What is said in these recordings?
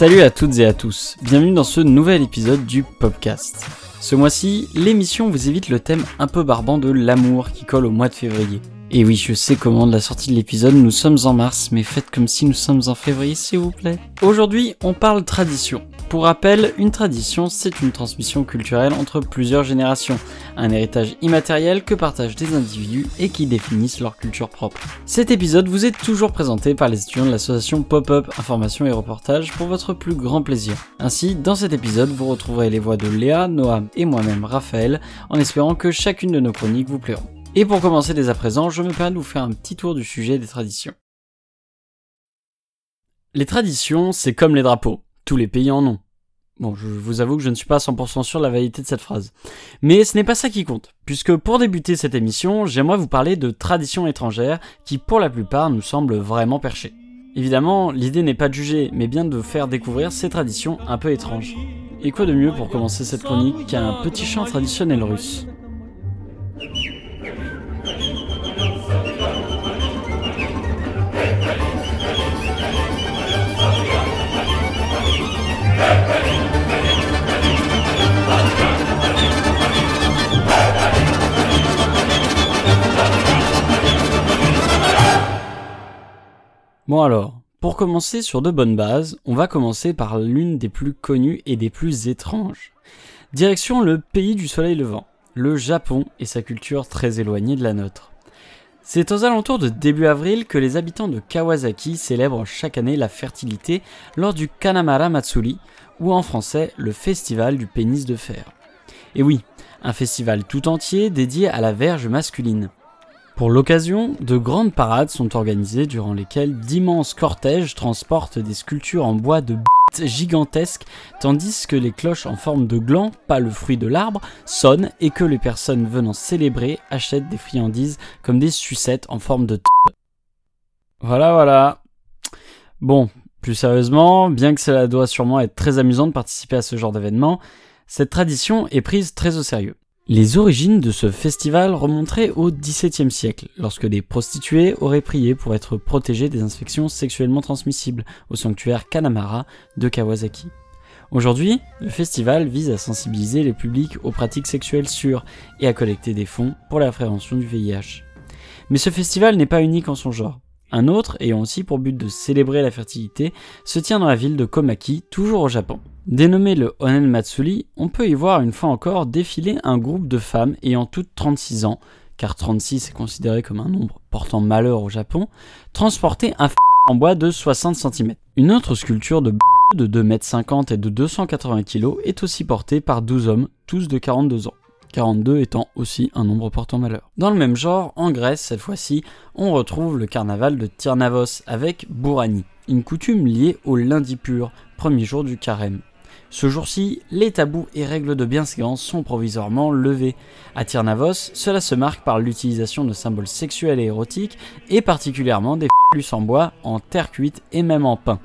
Salut à toutes et à tous, bienvenue dans ce nouvel épisode du Popcast. Ce mois-ci, l'émission vous évite le thème un peu barbant de l'amour qui colle au mois de février. Et oui, je sais comment de la sortie de l'épisode, nous sommes en mars, mais faites comme si nous sommes en février, s'il vous plaît. Aujourd'hui, on parle tradition. Pour rappel, une tradition, c'est une transmission culturelle entre plusieurs générations, un héritage immatériel que partagent des individus et qui définissent leur culture propre. Cet épisode vous est toujours présenté par les étudiants de l'association Pop-Up Information et Reportage pour votre plus grand plaisir. Ainsi, dans cet épisode, vous retrouverez les voix de Léa, Noam et moi-même, Raphaël, en espérant que chacune de nos chroniques vous plairont. Et pour commencer dès à présent, je me permets de vous faire un petit tour du sujet des traditions. Les traditions, c'est comme les drapeaux. Tous les pays en ont. Bon, je vous avoue que je ne suis pas 100% sûr de la validité de cette phrase. Mais ce n'est pas ça qui compte, puisque pour débuter cette émission, j'aimerais vous parler de traditions étrangères qui pour la plupart nous semblent vraiment perchées. Évidemment, l'idée n'est pas de juger, mais bien de faire découvrir ces traditions un peu étranges. Et quoi de mieux pour commencer cette chronique qu'un petit chant traditionnel russe? Bon alors, pour commencer sur de bonnes bases, on va commencer par l'une des plus connues et des plus étranges. Direction le pays du soleil levant, le Japon et sa culture très éloignée de la nôtre. C'est aux alentours de début avril que les habitants de Kawasaki célèbrent chaque année la fertilité lors du Kanamara Matsuri, ou en français le festival du pénis de fer. Et oui, un festival tout entier dédié à la verge masculine. Pour l'occasion, de grandes parades sont organisées durant lesquelles d'immenses cortèges transportent des sculptures en bois de b**** gigantesques, tandis que les cloches en forme de gland, pas le fruit de l'arbre, sonnent et que les personnes venant célébrer achètent des friandises comme des sucettes en forme de t***. Voilà, voilà. Bon, plus sérieusement, bien que cela doit sûrement être très amusant de participer à ce genre d'événement, cette tradition est prise très au sérieux. Les origines de ce festival remonteraient au XVIIe siècle, lorsque des prostituées auraient prié pour être protégées des infections sexuellement transmissibles au sanctuaire Kanamara de Kawasaki. Aujourd'hui, le festival vise à sensibiliser les publics aux pratiques sexuelles sûres et à collecter des fonds pour la prévention du VIH. Mais ce festival n'est pas unique en son genre. Un autre, ayant aussi pour but de célébrer la fertilité, se tient dans la ville de Komaki, toujours au Japon. Dénommé le Onen Matsuri, on peut y voir une fois encore défiler un groupe de femmes ayant toutes 36 ans, car 36 est considéré comme un nombre portant malheur au Japon, transporter un f en bois de 60 cm. Une autre sculpture de b de 2,50 m et de 280 kg est aussi portée par 12 hommes, tous de 42 ans. 42 étant aussi un nombre portant malheur. Dans le même genre, en Grèce cette fois-ci, on retrouve le carnaval de Tyrnavos avec Bourani, une coutume liée au lundi pur, premier jour du carême. Ce jour-ci, les tabous et règles de bienséance sont provisoirement levés. À Tyrnavos, cela se marque par l'utilisation de symboles sexuels et érotiques, et particulièrement des flux en bois, en terre cuite et même en pain.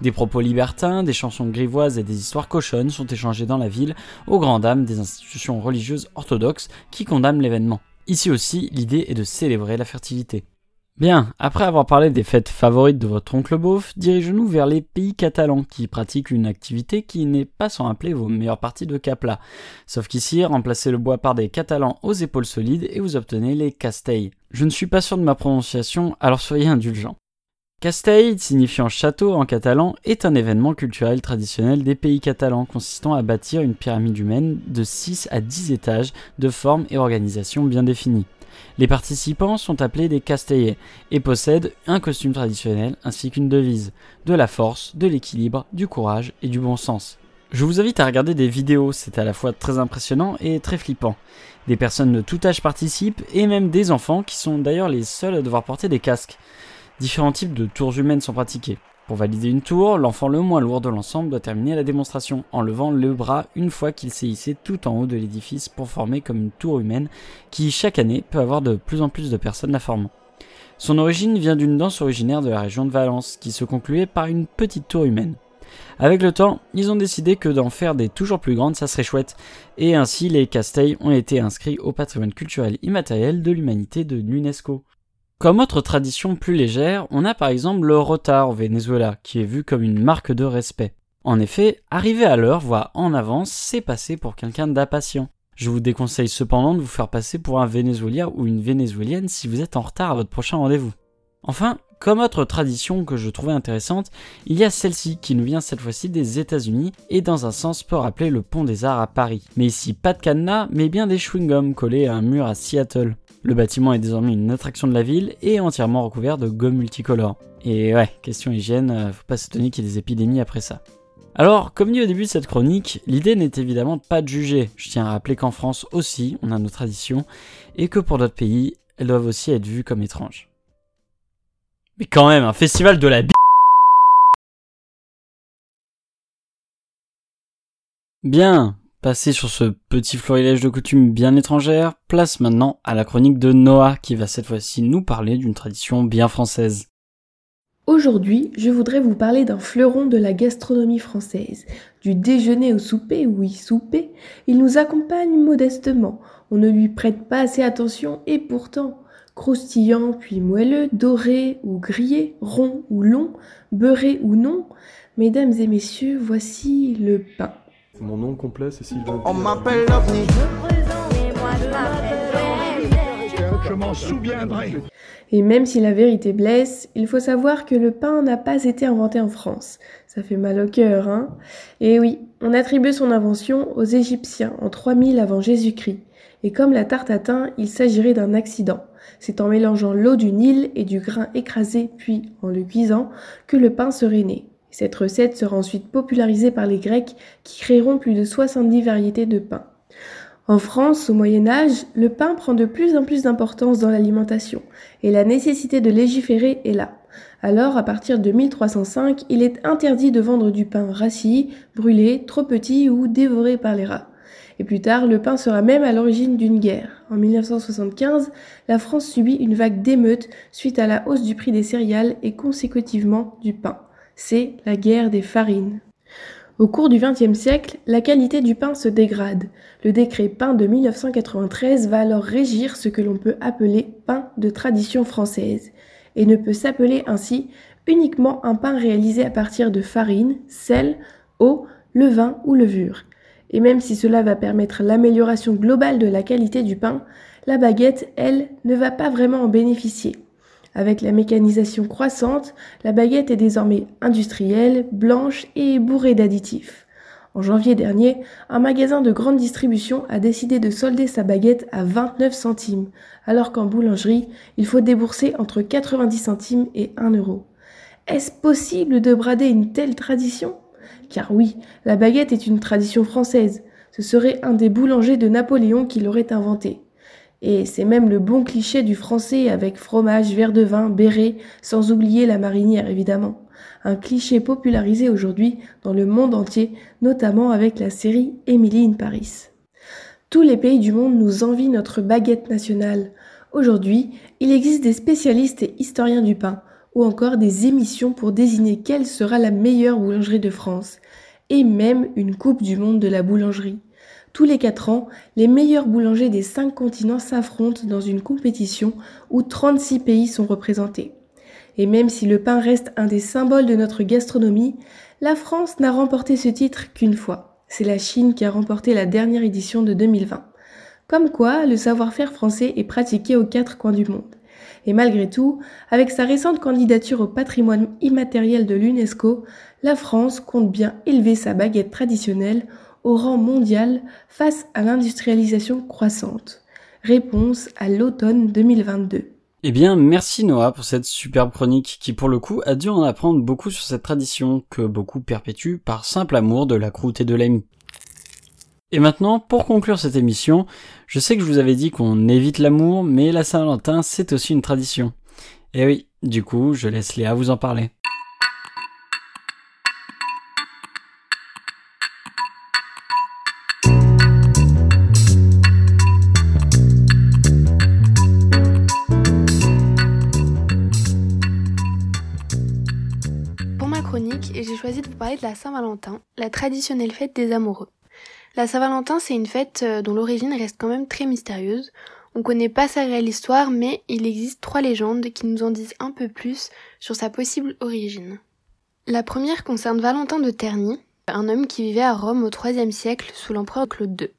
Des propos libertins, des chansons grivoises et des histoires cochonnes sont échangées dans la ville, aux grandes dames des institutions religieuses orthodoxes qui condamnent l'événement. Ici aussi, l'idée est de célébrer la fertilité. Bien, après avoir parlé des fêtes favorites de votre oncle beauf, dirigeons-nous vers les pays catalans qui pratiquent une activité qui n'est pas sans appeler vos meilleures parties de capla. Sauf qu'ici, remplacez le bois par des catalans aux épaules solides et vous obtenez les castell. Je ne suis pas sûr de ma prononciation, alors soyez indulgents. Castell, signifiant château en catalan, est un événement culturel traditionnel des pays catalans consistant à bâtir une pyramide humaine de 6 à 10 étages de forme et organisation bien définie. Les participants sont appelés des castellers et possèdent un costume traditionnel ainsi qu'une devise, de la force, de l'équilibre, du courage et du bon sens. Je vous invite à regarder des vidéos, c'est à la fois très impressionnant et très flippant. Des personnes de tout âge participent et même des enfants qui sont d'ailleurs les seuls à devoir porter des casques. Différents types de tours humaines sont pratiqués. Pour valider une tour, l'enfant le moins lourd de l'ensemble doit terminer la démonstration en levant le bras une fois qu'il s'est hissé tout en haut de l'édifice pour former comme une tour humaine qui chaque année peut avoir de plus en plus de personnes la formant. Son origine vient d'une danse originaire de la région de Valence qui se concluait par une petite tour humaine. Avec le temps, ils ont décidé que d'en faire des toujours plus grandes, ça serait chouette, et ainsi les casteils ont été inscrits au patrimoine culturel immatériel de l'humanité de l'UNESCO. Comme autre tradition plus légère, on a par exemple le rota au Venezuela, qui est vu comme une marque de respect. En effet, arriver à l'heure, voire en avance, c'est passer pour quelqu'un d'impatient. Je vous déconseille cependant de vous faire passer pour un Vénézuélien ou une Vénézuélienne si vous êtes en retard à votre prochain rendez-vous. Enfin, comme autre tradition que je trouvais intéressante, il y a celle-ci qui nous vient cette fois-ci des États-Unis et dans un sens peut rappeler le pont des Arts à Paris. Mais ici pas de cadenas, mais bien des chewing-gums collés à un mur à Seattle. Le bâtiment est désormais une attraction de la ville et entièrement recouvert de gomme multicolore. Et ouais, question hygiène, euh, faut pas s'étonner qu'il y ait des épidémies après ça. Alors, comme dit au début de cette chronique, l'idée n'est évidemment pas de juger. Je tiens à rappeler qu'en France aussi, on a nos traditions, et que pour d'autres pays, elles doivent aussi être vues comme étranges. Mais quand même, un festival de la b... Bien, passé sur ce petit florilège de coutumes bien étrangères, place maintenant à la chronique de Noah qui va cette fois-ci nous parler d'une tradition bien française. Aujourd'hui, je voudrais vous parler d'un fleuron de la gastronomie française. Du déjeuner au souper, oui, souper, il nous accompagne modestement. On ne lui prête pas assez attention et pourtant, croustillant puis moelleux, doré ou grillé, rond ou long, beurré ou non, mesdames et messieurs, voici le pain. Mon nom complet, c'est Sylvain. On m'appelle l'OVNI. Je m'en souviendrai. Et même si la vérité blesse, il faut savoir que le pain n'a pas été inventé en France. Ça fait mal au cœur, hein Et oui, on attribue son invention aux Égyptiens en 3000 avant Jésus-Christ. Et comme la tarte atteint, il s'agirait d'un accident. C'est en mélangeant l'eau du Nil et du grain écrasé, puis en le cuisant, que le pain serait né. Cette recette sera ensuite popularisée par les Grecs qui créeront plus de 70 variétés de pain. En France, au Moyen Âge, le pain prend de plus en plus d'importance dans l'alimentation, et la nécessité de légiférer est là. Alors, à partir de 1305, il est interdit de vendre du pain rassis, brûlé, trop petit ou dévoré par les rats. Et plus tard, le pain sera même à l'origine d'une guerre. En 1975, la France subit une vague d'émeutes suite à la hausse du prix des céréales et consécutivement du pain. C'est la guerre des farines. Au cours du XXe siècle, la qualité du pain se dégrade. Le décret pain de 1993 va alors régir ce que l'on peut appeler pain de tradition française, et ne peut s'appeler ainsi uniquement un pain réalisé à partir de farine, sel, eau, levain ou levure. Et même si cela va permettre l'amélioration globale de la qualité du pain, la baguette, elle, ne va pas vraiment en bénéficier. Avec la mécanisation croissante, la baguette est désormais industrielle, blanche et bourrée d'additifs. En janvier dernier, un magasin de grande distribution a décidé de solder sa baguette à 29 centimes, alors qu'en boulangerie, il faut débourser entre 90 centimes et 1 euro. Est-ce possible de brader une telle tradition? Car oui, la baguette est une tradition française. Ce serait un des boulangers de Napoléon qui l'aurait inventé. Et c'est même le bon cliché du français avec fromage, verre de vin, béret, sans oublier la marinière évidemment. Un cliché popularisé aujourd'hui dans le monde entier, notamment avec la série Emily in Paris. Tous les pays du monde nous envient notre baguette nationale. Aujourd'hui, il existe des spécialistes et historiens du pain ou encore des émissions pour désigner quelle sera la meilleure boulangerie de France, et même une Coupe du Monde de la boulangerie. Tous les quatre ans, les meilleurs boulangers des cinq continents s'affrontent dans une compétition où 36 pays sont représentés. Et même si le pain reste un des symboles de notre gastronomie, la France n'a remporté ce titre qu'une fois. C'est la Chine qui a remporté la dernière édition de 2020. Comme quoi, le savoir-faire français est pratiqué aux quatre coins du monde. Et malgré tout, avec sa récente candidature au patrimoine immatériel de l'UNESCO, la France compte bien élever sa baguette traditionnelle au rang mondial face à l'industrialisation croissante. Réponse à l'automne 2022. Eh bien, merci Noah pour cette superbe chronique qui, pour le coup, a dû en apprendre beaucoup sur cette tradition que beaucoup perpétuent par simple amour de la croûte et de l'ami. Et maintenant, pour conclure cette émission, je sais que je vous avais dit qu'on évite l'amour, mais la Saint-Valentin, c'est aussi une tradition. Et oui, du coup, je laisse Léa vous en parler. Saint-Valentin, la traditionnelle fête des amoureux. La Saint-Valentin, c'est une fête euh, dont l'origine reste quand même très mystérieuse. On connaît pas sa réelle histoire, mais il existe trois légendes qui nous en disent un peu plus sur sa possible origine. La première concerne Valentin de Terny, un homme qui vivait à Rome au IIIe siècle sous l'empereur Claude II.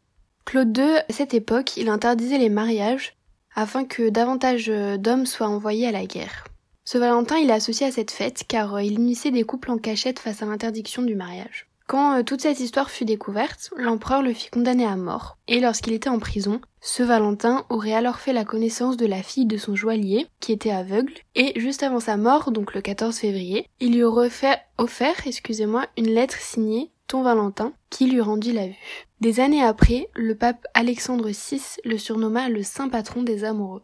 Claude II, à cette époque, il interdisait les mariages afin que davantage d'hommes soient envoyés à la guerre. Ce Valentin, il est associé à cette fête car euh, il unissait des couples en cachette face à l'interdiction du mariage. Quand euh, toute cette histoire fut découverte, l'empereur le fit condamner à mort, et lorsqu'il était en prison, ce Valentin aurait alors fait la connaissance de la fille de son joaillier, qui était aveugle, et juste avant sa mort, donc le 14 février, il lui aurait fait offert, excusez-moi, une lettre signée Ton Valentin, qui lui rendit la vue. Des années après, le pape Alexandre VI le surnomma le saint patron des amoureux.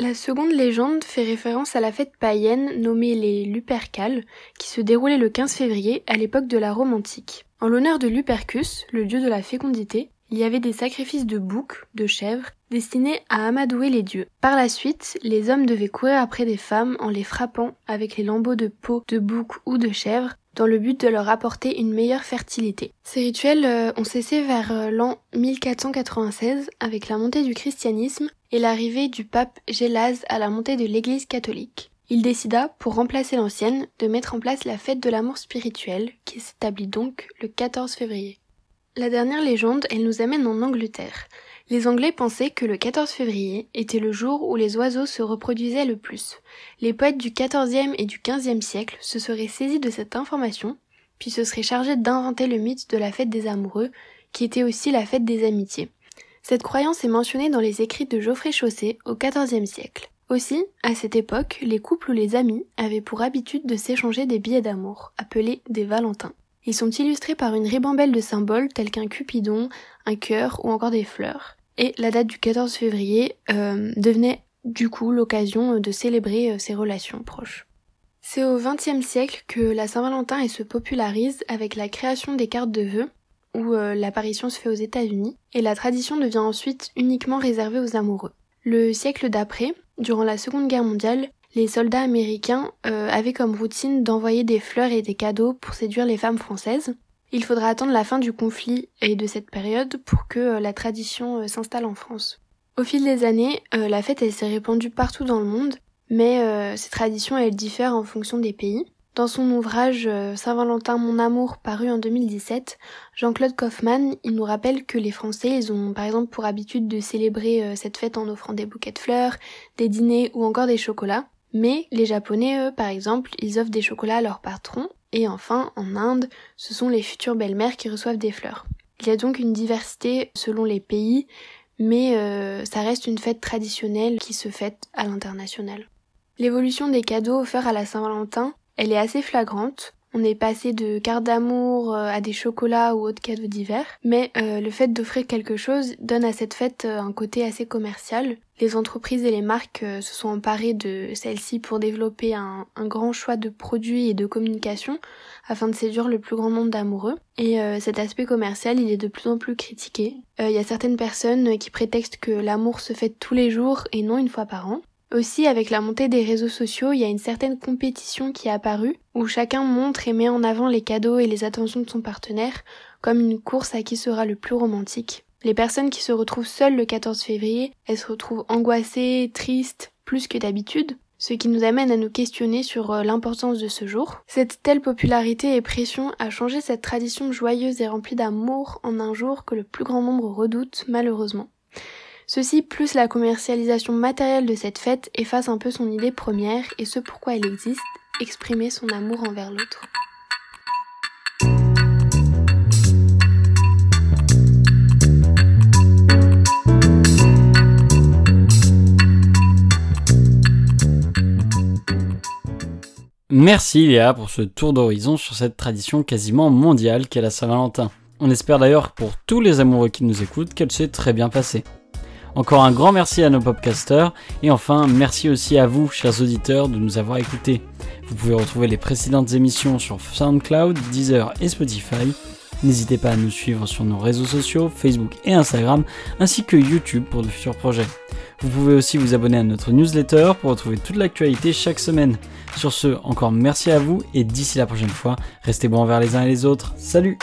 La seconde légende fait référence à la fête païenne nommée les Lupercales, qui se déroulait le 15 février à l'époque de la Rome antique. En l'honneur de Lupercus, le dieu de la fécondité, il y avait des sacrifices de boucs, de chèvres, destinés à amadouer les dieux. Par la suite, les hommes devaient courir après des femmes en les frappant avec les lambeaux de peau de bouc ou de chèvre dans le but de leur apporter une meilleure fertilité. Ces rituels euh, ont cessé vers euh, l'an 1496 avec la montée du christianisme et l'arrivée du pape Gélase à la montée de l'église catholique. Il décida, pour remplacer l'ancienne, de mettre en place la fête de l'amour spirituel, qui s'établit donc le 14 février. La dernière légende, elle nous amène en Angleterre. Les Anglais pensaient que le 14 février était le jour où les oiseaux se reproduisaient le plus. Les poètes du XIVe et du XVe siècle se seraient saisis de cette information, puis se seraient chargés d'inventer le mythe de la fête des amoureux, qui était aussi la fête des amitiés. Cette croyance est mentionnée dans les écrits de Geoffrey Chaucer au XIVe siècle. Aussi, à cette époque, les couples ou les amis avaient pour habitude de s'échanger des billets d'amour, appelés des Valentins. Ils sont illustrés par une ribambelle de symboles tels qu'un cupidon, un cœur ou encore des fleurs. Et la date du 14 février euh, devenait du coup l'occasion de célébrer euh, ces relations proches. C'est au XXe siècle que la Saint-Valentin se popularise avec la création des cartes de vœux, où euh, l'apparition se fait aux États-Unis, et la tradition devient ensuite uniquement réservée aux amoureux. Le siècle d'après, durant la Seconde Guerre mondiale, les soldats américains avaient comme routine d'envoyer des fleurs et des cadeaux pour séduire les femmes françaises, il faudra attendre la fin du conflit et de cette période pour que euh, la tradition euh, s'installe en France. Au fil des années, euh, la fête s'est répandue partout dans le monde, mais ces traditions elles diffèrent en fonction des pays. Dans son ouvrage Saint-Valentin mon amour paru en 2017, Jean-Claude Kaufmann, il nous rappelle que les Français, ils ont par exemple pour habitude de célébrer cette fête en offrant des bouquets de fleurs, des dîners ou encore des chocolats. Mais les Japonais, eux, par exemple, ils offrent des chocolats à leurs patrons et enfin, en Inde, ce sont les futures belles-mères qui reçoivent des fleurs. Il y a donc une diversité selon les pays, mais euh, ça reste une fête traditionnelle qui se fête à l'international. L'évolution des cadeaux offerts à la Saint-Valentin, elle est assez flagrante. On est passé de cartes d'amour euh, à des chocolats ou autres cadeaux divers, mais euh, le fait d'offrir quelque chose donne à cette fête euh, un côté assez commercial. Les entreprises et les marques se sont emparées de celle-ci pour développer un, grand choix de produits et de communication afin de séduire le plus grand nombre d'amoureux. Et cet aspect commercial, il est de plus en plus critiqué. Il y a certaines personnes qui prétextent que l'amour se fait tous les jours et non une fois par an. Aussi, avec la montée des réseaux sociaux, il y a une certaine compétition qui est apparue, où chacun montre et met en avant les cadeaux et les attentions de son partenaire, comme une course à qui sera le plus romantique. Les personnes qui se retrouvent seules le 14 février, elles se retrouvent angoissées, tristes, plus que d'habitude, ce qui nous amène à nous questionner sur euh, l'importance de ce jour. Cette telle popularité et pression a changé cette tradition joyeuse et remplie d'amour en un jour que le plus grand nombre redoute malheureusement. Ceci plus la commercialisation matérielle de cette fête efface un peu son idée première et ce pourquoi elle existe, exprimer son amour envers l'autre. Merci Léa pour ce tour d'horizon sur cette tradition quasiment mondiale qu'est la Saint-Valentin. On espère d'ailleurs pour tous les amoureux qui nous écoutent qu'elle s'est très bien passée. Encore un grand merci à nos podcasters et enfin merci aussi à vous, chers auditeurs, de nous avoir écoutés. Vous pouvez retrouver les précédentes émissions sur SoundCloud, Deezer et Spotify. N'hésitez pas à nous suivre sur nos réseaux sociaux, Facebook et Instagram, ainsi que YouTube pour de futurs projets. Vous pouvez aussi vous abonner à notre newsletter pour retrouver toute l'actualité chaque semaine. Sur ce, encore merci à vous et d'ici la prochaine fois, restez bons envers les uns et les autres. Salut